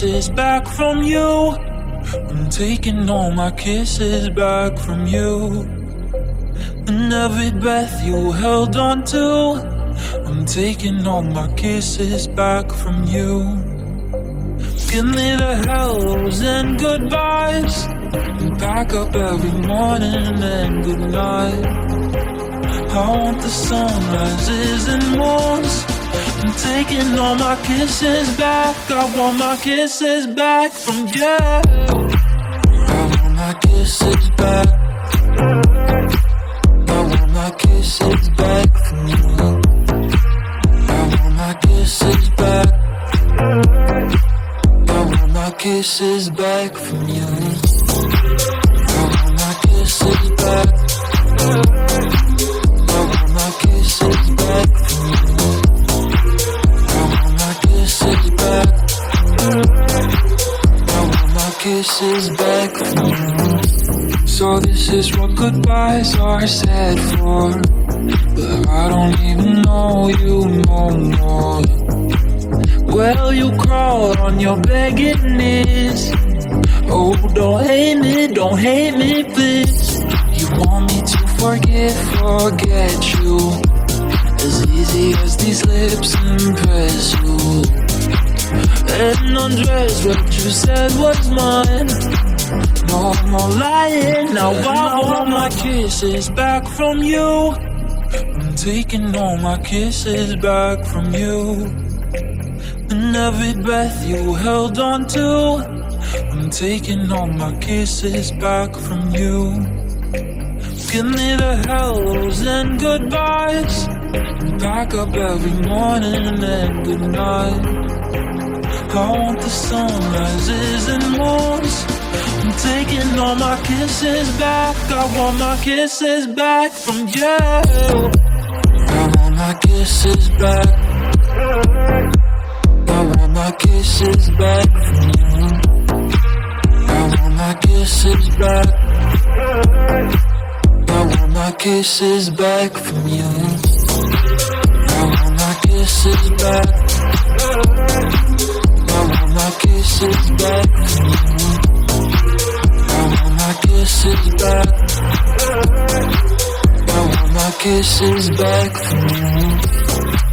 kisses back from you. I'm taking all my kisses back from you. And every breath you held on to. I'm taking all my kisses back from you. Give me the hellos and goodbyes. Back up every morning and goodnight. I want the sunrises and moons. I'm taking all my kisses back. I want my kisses back from you. I want my kisses back. I want my kisses back from you. I want my kisses back. I want my kisses back from you. I want my kisses back. I want my kisses back from you. kisses back I want my kisses back from you. So this is what goodbyes are said for. But I don't even know you no more. Well, you crawled on your begging knees. Oh, don't hate me, don't hate me, please. You want me to forget, forget you. As easy as these lips impress you. And undress what you said was mine. No more lying, now I want my kisses back from you. I'm taking all my kisses back from you. And every breath you held on to. I'm taking all my kisses back from you. Give me the hellos and goodbyes. Back up every morning and goodnight. I want the sunrises and moons. I'm taking all my kisses back. I want my kisses back from you. I want my kisses back. My kisses back from you. I want my kisses back. I want my kisses back from you. I want my kisses back I want my kisses back. from you. I want my kisses back. I want my kisses back from you.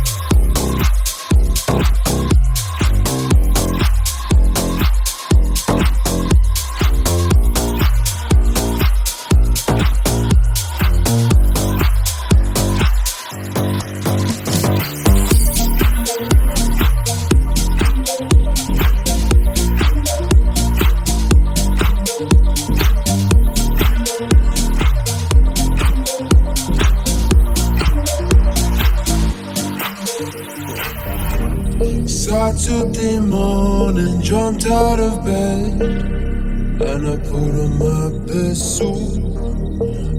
Out of bed and I put on my best suit.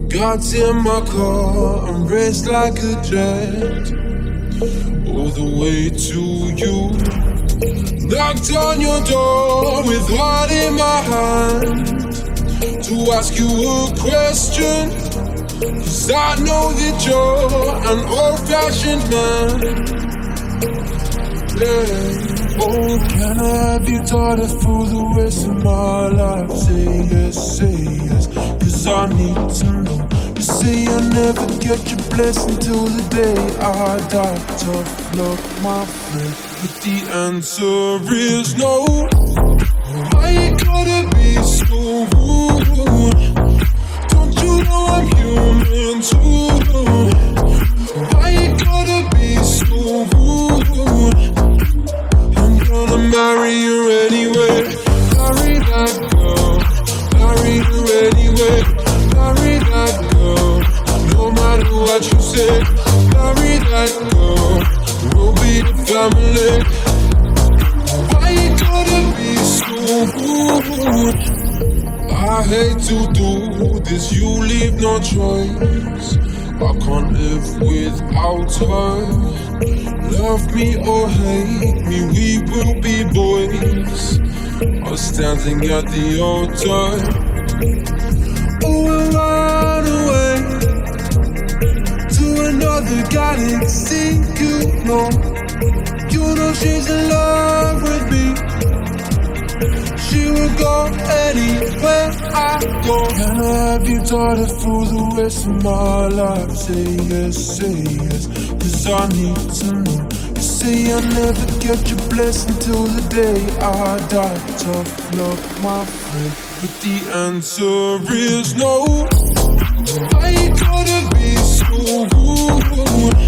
Got in my car and raced like a jet all the way to you. Knocked on your door with heart in my hand to ask you a question. Cause I know that you're an old fashioned man. Oh, can I have your daughter for the rest of my life? Say yes, say yes, cause I need to know. You say I'll never get your blessing till the day I die. Tough luck, my friend, but the answer is no. Why you gotta be so rude? Don't you know I'm human too? Why you gotta be so rude? Marry you anyway. Marry that girl, marry her anyway. Marry that girl, no matter what you say. Marry that girl, we'll be the family. Why you gotta be so rude? I hate to do this, you leave no choice. I can't live without her. Love me or hate me, we will be boys. or standing at the altar. Oh, we'll run away to another galaxy. You know, you know she's in love with me. She will go anywhere I go. Can I have you daughter through the rest of my life? Say yes, say yes, cause I need to know say I'll never get your blessing till the day I die. Tough luck, my friend, but the answer is no. I gotta be so rude.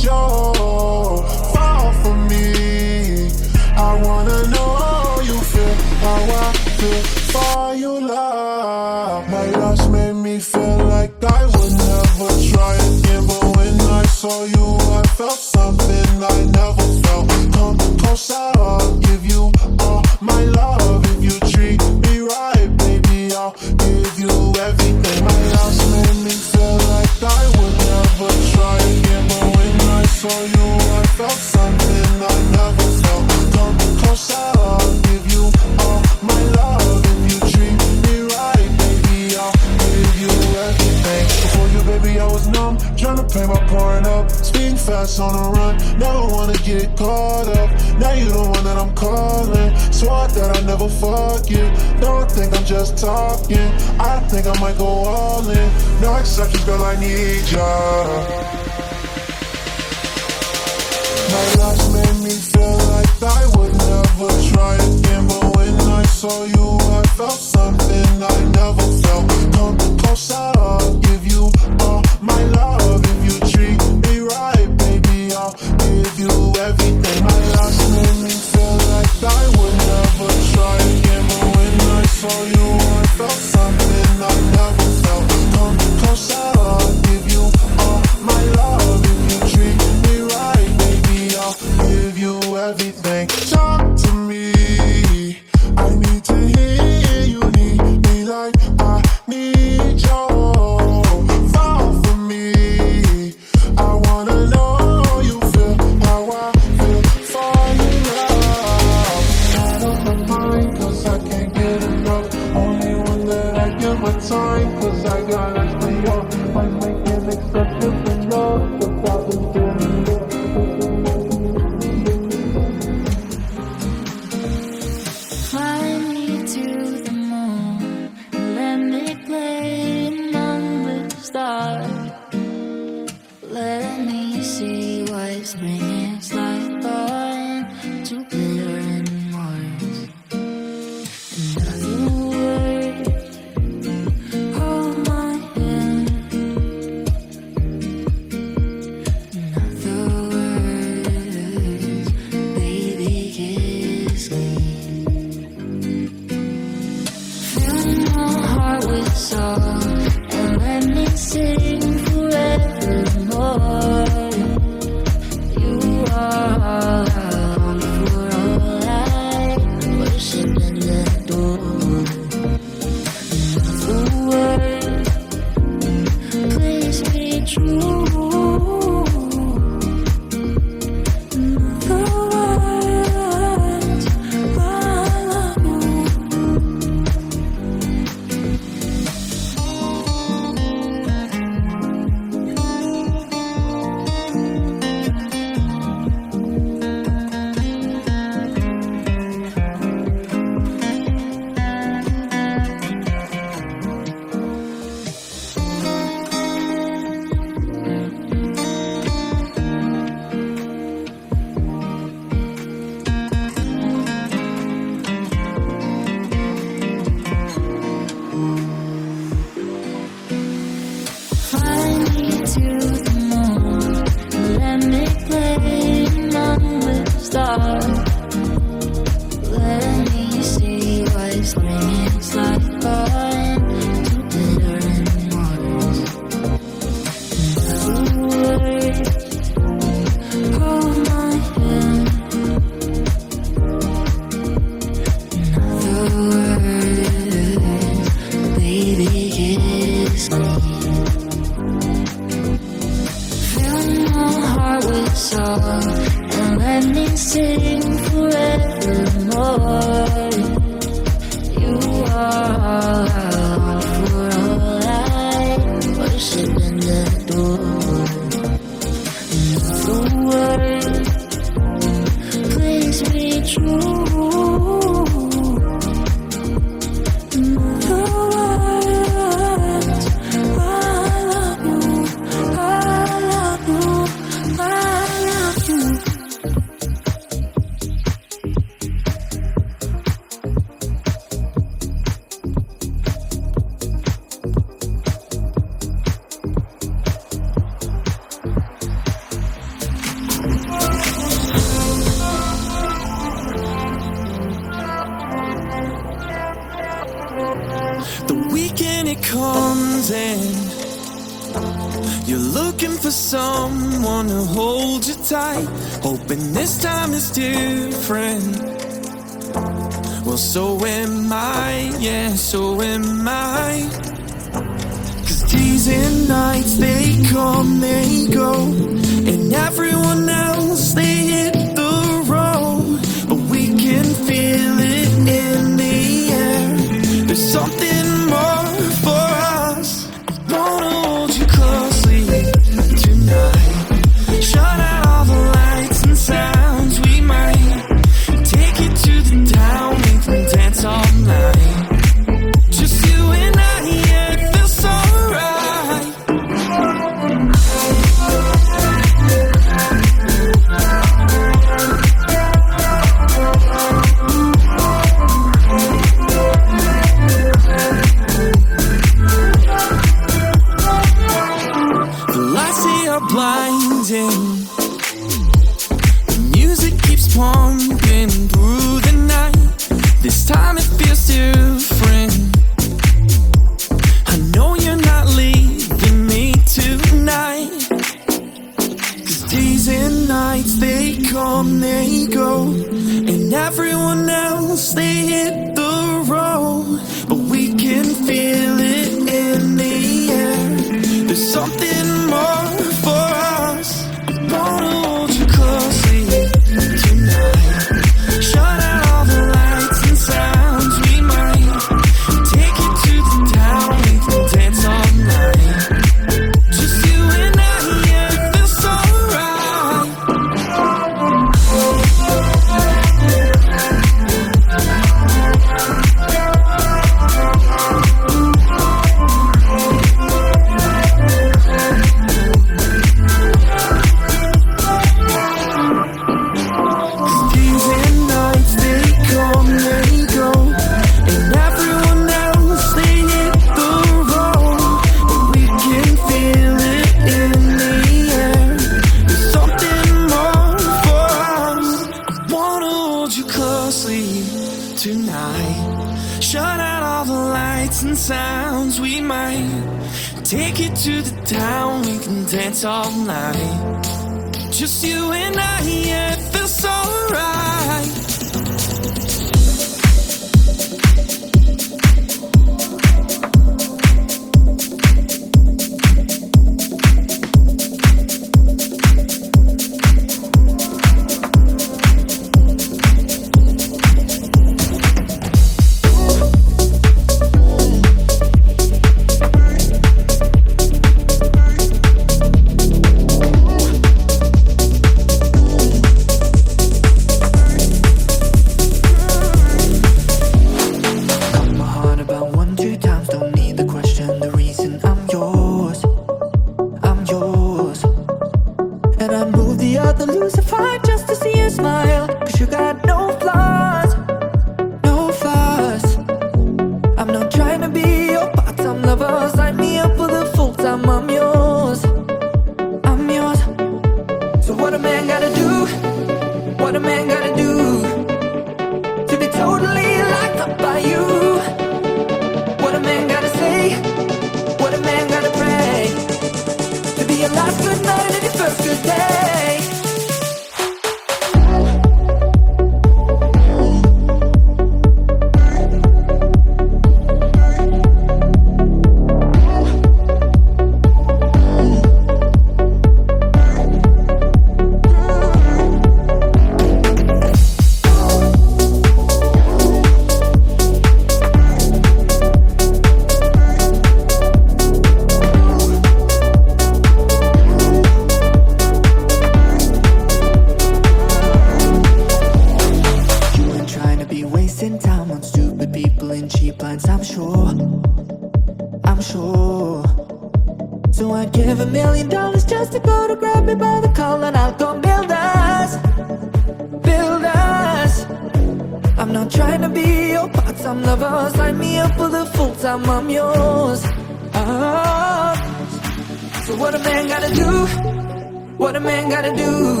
Do?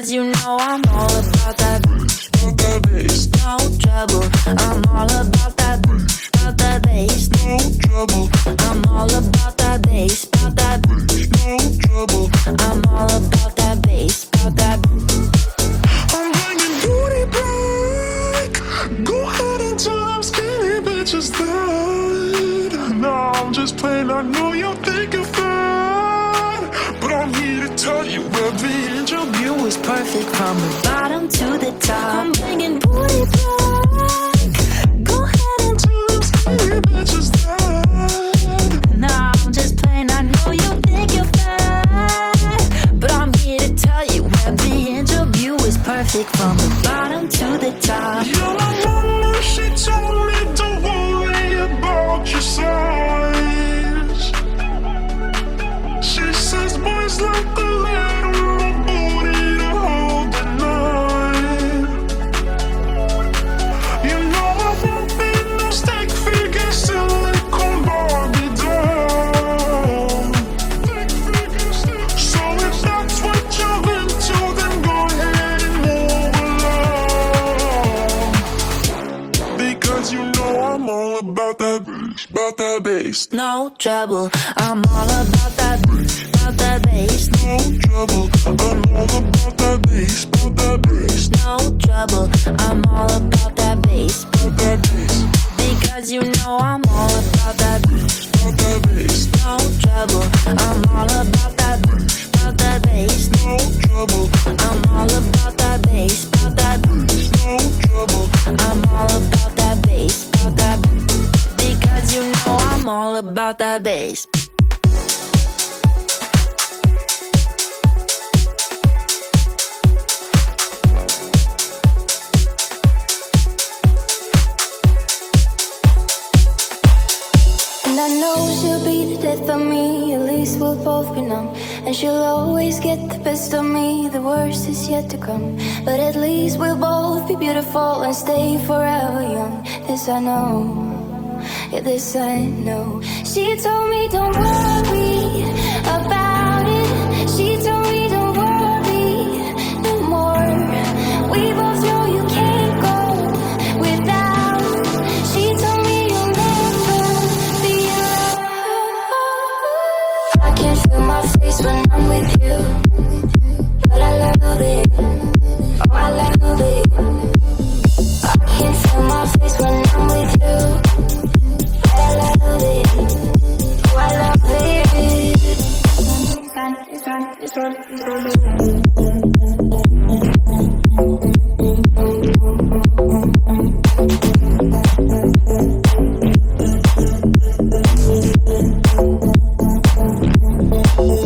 Cause you know I'm all about that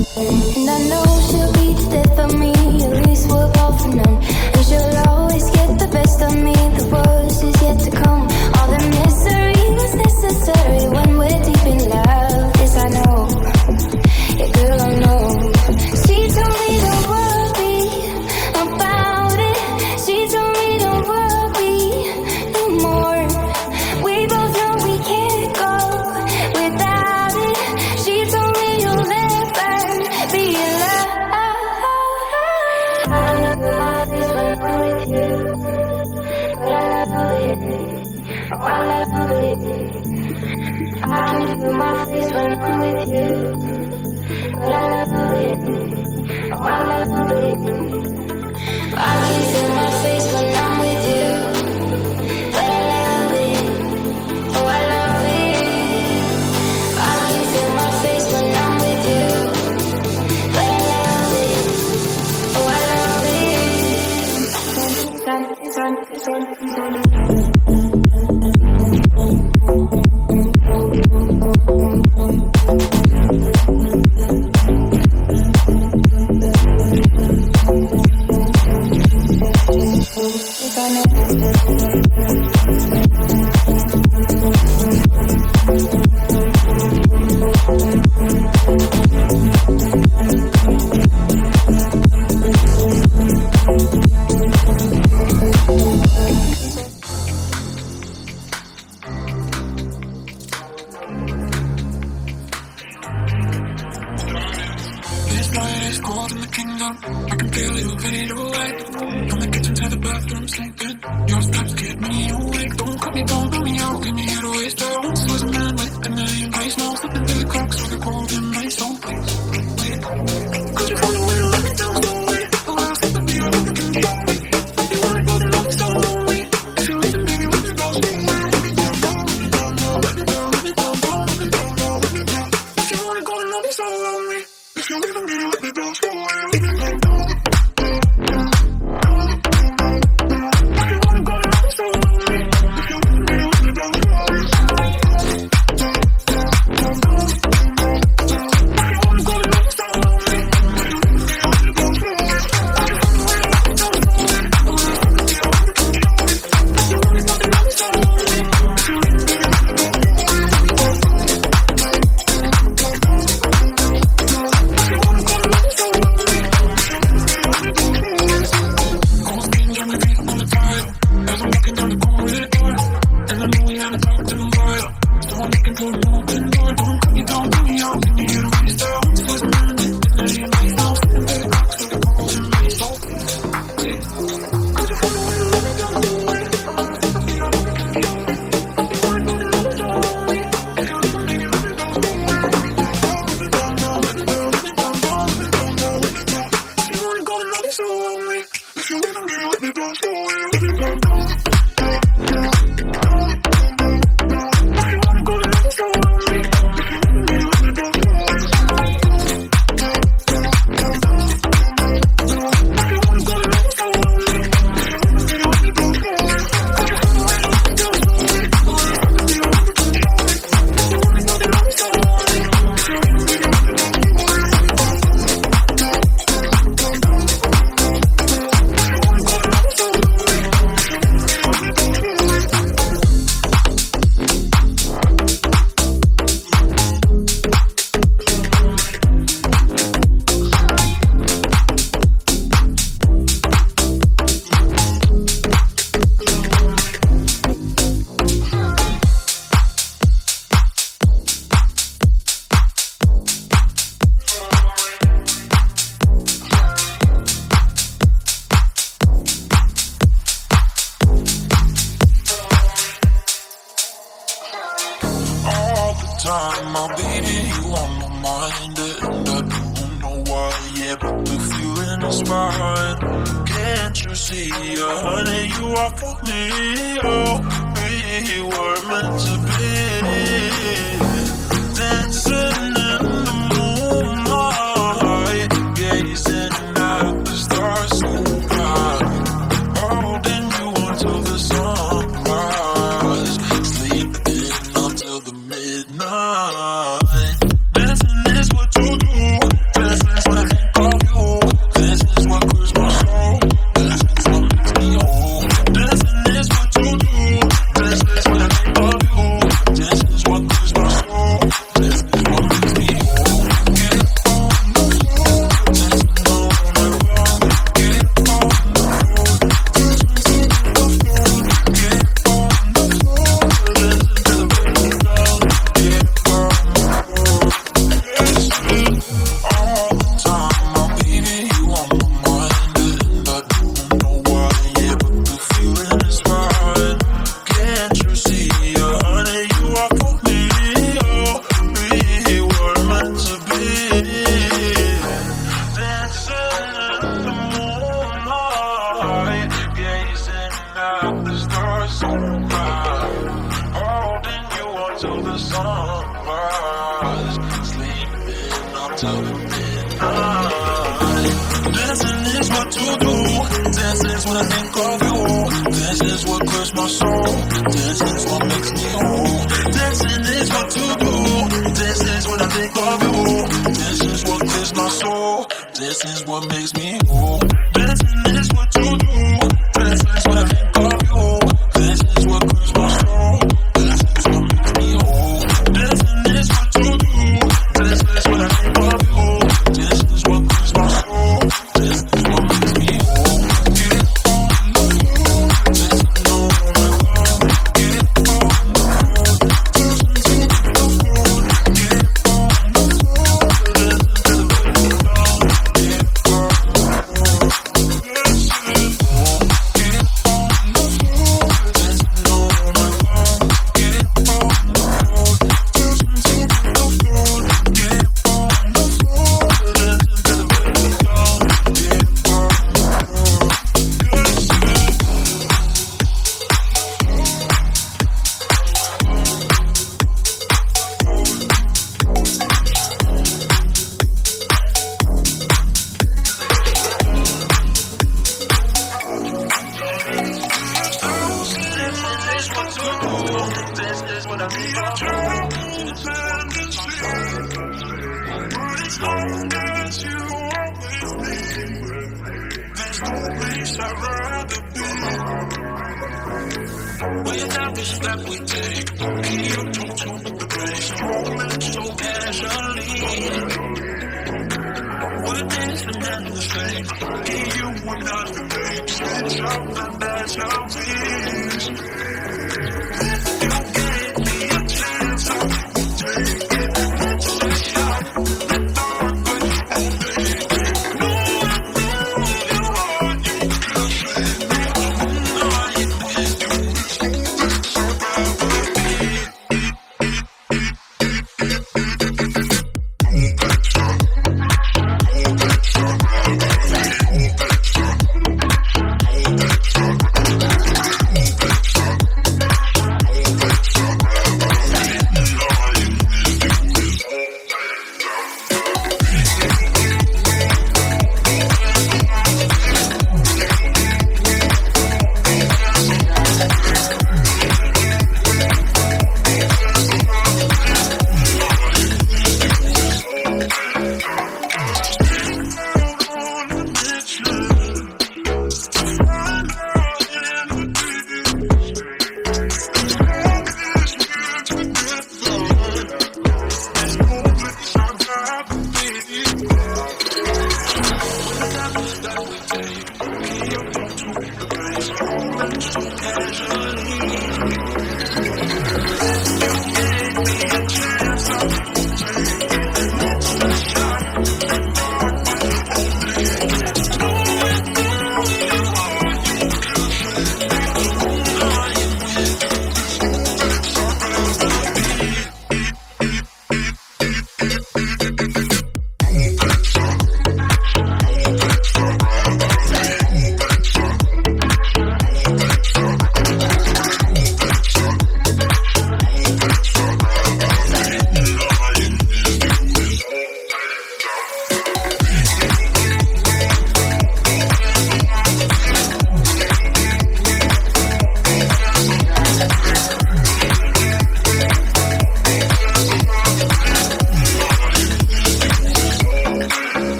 And I know she'll be there for me.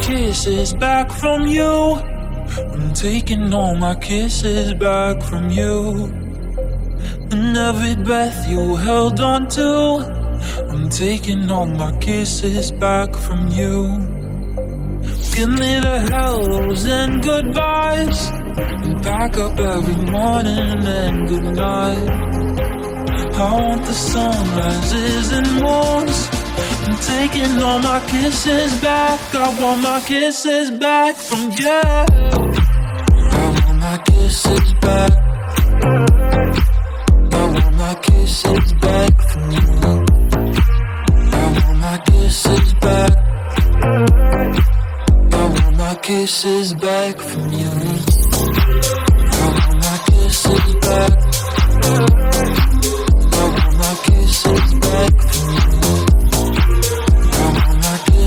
Kisses back from you. I'm taking all my kisses back from you. And every breath you held on to. I'm taking all my kisses back from you. Give me the hellos and goodbyes. And back up every morning and goodnight. I want the sunrises and moons. I'm taking all my kisses back. I want my kisses back from you. I want my kisses back. I want my kisses back from you. I want my kisses back. I want my kisses back from you. I want my kisses back. I want my kisses back from you.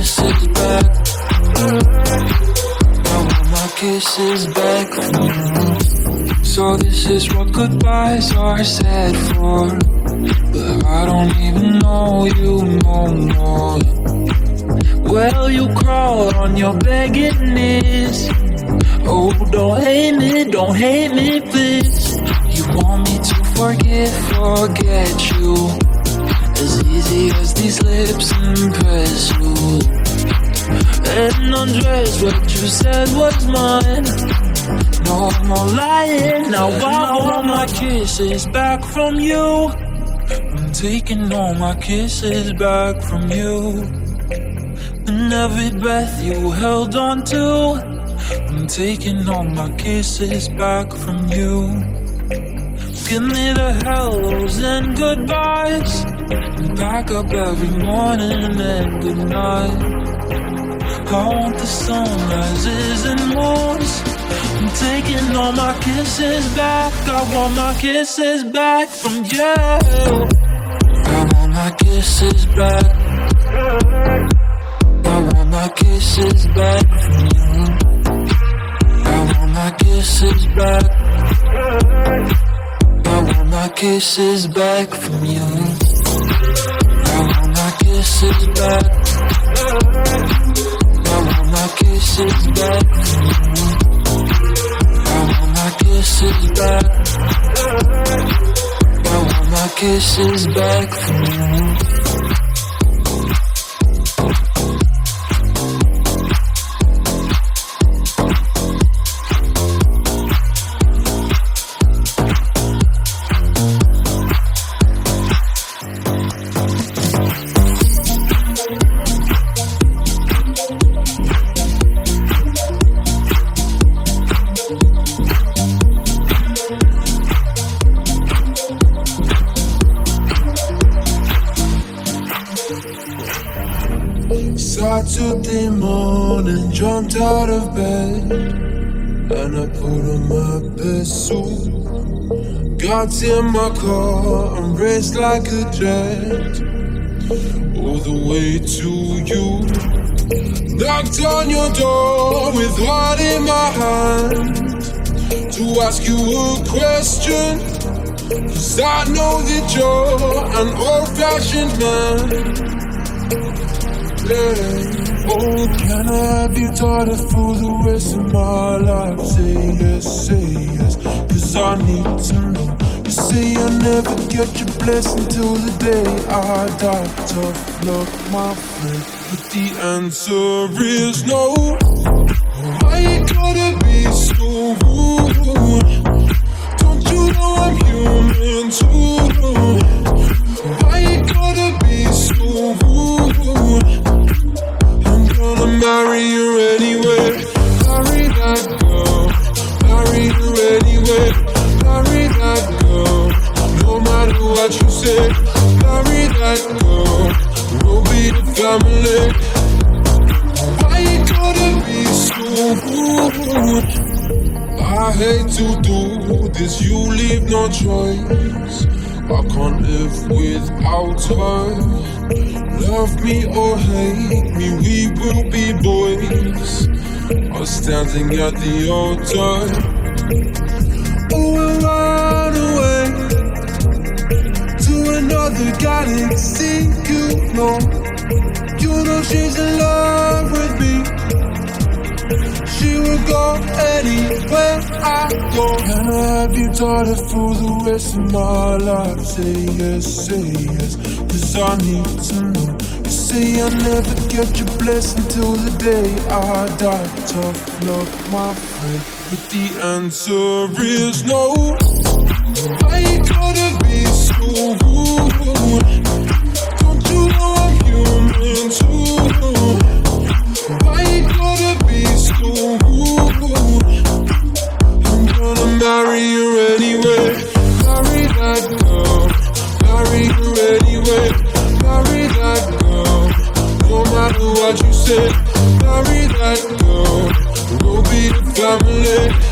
Kisses back. I want my kisses back. So this is what goodbyes are said for. But I don't even know you no more. Well, you crawl on your begging knees. Oh, don't hate me, don't hate me, please. You want me to forget, forget you. As easy as these lips impress you. And undress what you said was mine. No more lying, now I want my kisses back from you. I'm taking all my kisses back from you. And every breath you held on to, I'm taking all my kisses back from you. Give me the hellos and goodbyes. And back up every morning and goodnight. I want the sunrises and moons. I'm taking all my kisses back. I want my kisses back from you. I want my kisses back. I want my kisses back from you. I want my kisses back. I want my kisses back from you. I want my kisses back. My kisses back. I want my kisses back. I want my kisses back morning, jumped out of bed and I put on my best suit. Got in my car and raced like a jet all the way to you. Knocked on your door with heart in my hand to ask you a question. Cause I know that you're an old fashioned man. Yeah. Oh, can I have your daughter for the rest of my life? Say yes, say yes, cause I need to know. You say I never get your blessing till the day I die. Tough luck, my friend, but the answer is no. Why you gotta be so rude? Don't you know I'm human too? Why you gotta be so rude? Marry you anyway. Marry that girl. Marry you anyway. Marry that girl. No matter what you say. Marry that girl. We'll be the family. Why you gotta be so rude? I hate to do this, you leave no choice. I can't live without her. Love me or hate me, we will be boys. Are standing at the altar. Oh, we'll run away to another galaxy. You know, you know she's in love with me. She will go anywhere I go. Have your daughter for the rest of my life? Say yes, say yes, cause I need to know. Say I never get your blessing till the day I die. Tough luck, my friend, but the answer is no. You gotta be so rude? Family.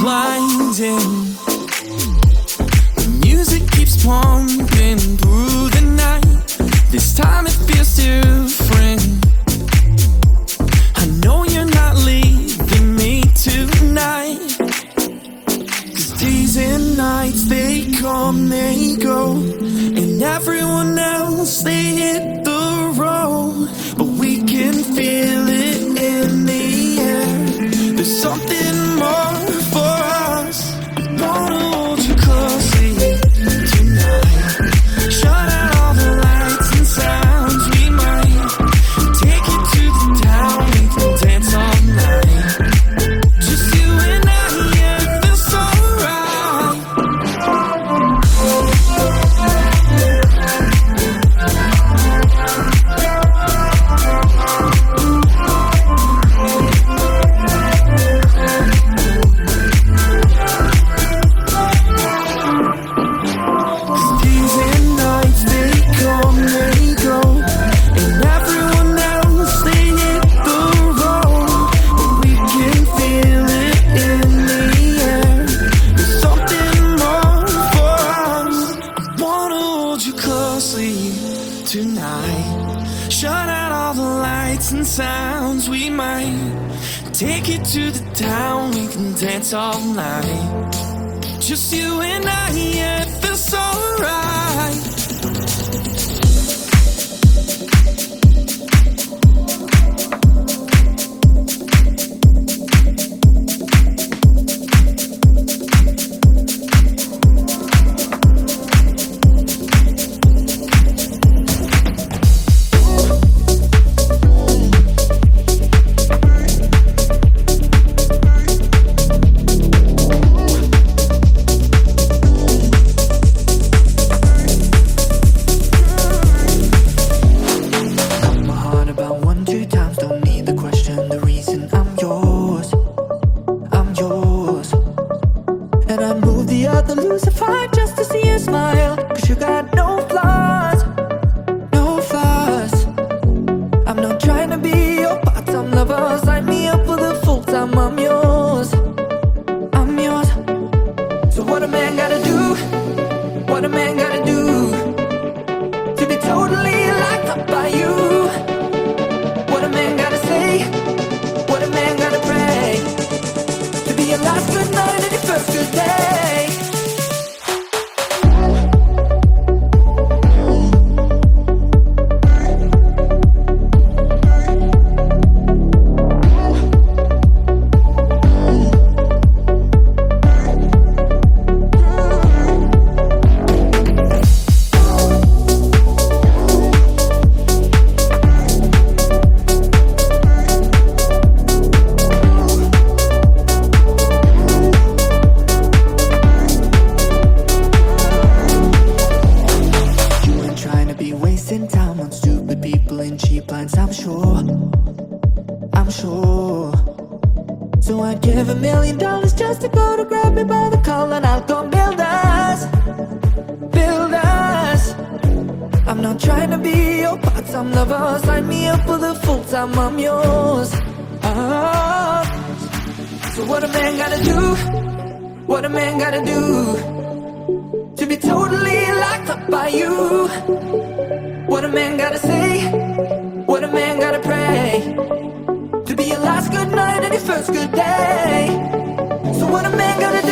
blinding a million dollars just to go to grab me by the collar and I'll go build us, build us. I'm not trying to be your part-time lover. Sign me up for the full-time. I'm yours. Oh. So what a man gotta do? What a man gotta do to be totally locked up by you? What a man gotta say? good day. So what a man gonna do?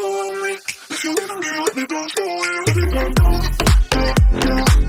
sorry. If you wanna be with me, don't go away.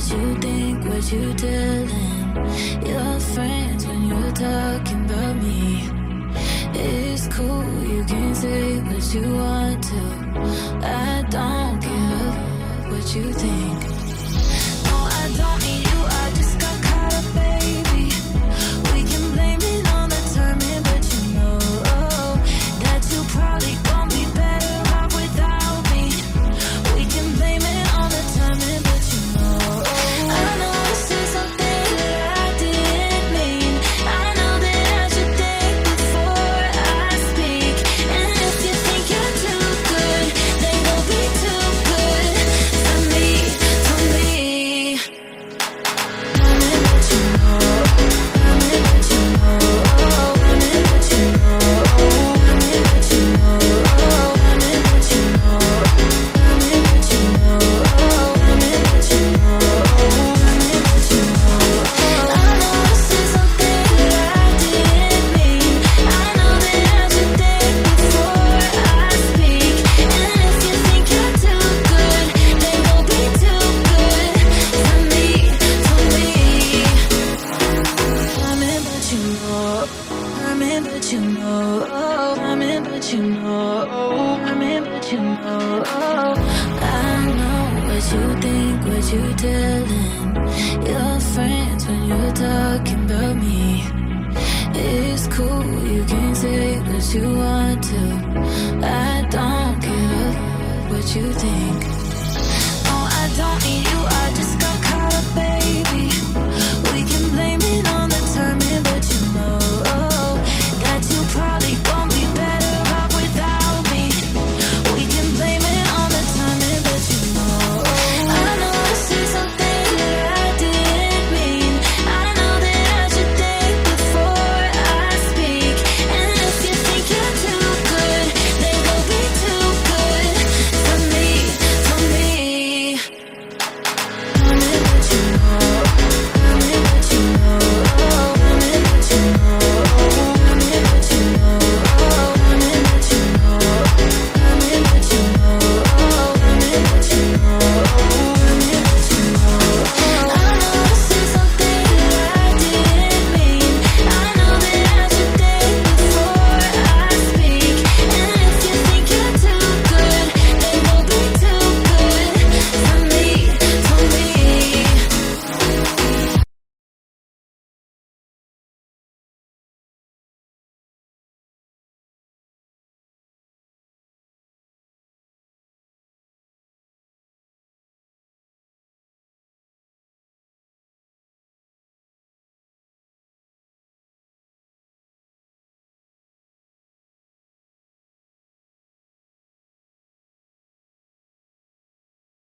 what you think, what you telling your friends when you're talking about me. It's cool, you can say what you want to. I don't care what you think. No, I don't.